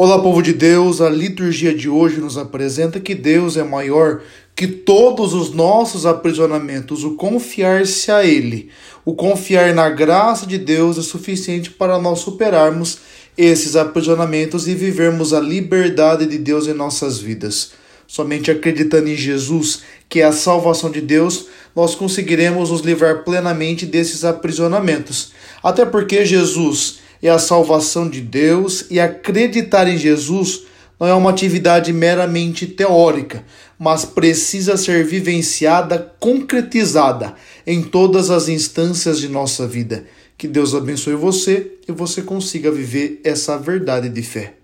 Olá, povo de Deus. A liturgia de hoje nos apresenta que Deus é maior que todos os nossos aprisionamentos. O confiar-se a Ele, o confiar na graça de Deus é suficiente para nós superarmos esses aprisionamentos e vivermos a liberdade de Deus em nossas vidas. Somente acreditando em Jesus, que é a salvação de Deus, nós conseguiremos nos livrar plenamente desses aprisionamentos. Até porque Jesus é a salvação de Deus e acreditar em Jesus não é uma atividade meramente teórica, mas precisa ser vivenciada, concretizada em todas as instâncias de nossa vida. Que Deus abençoe você e você consiga viver essa verdade de fé.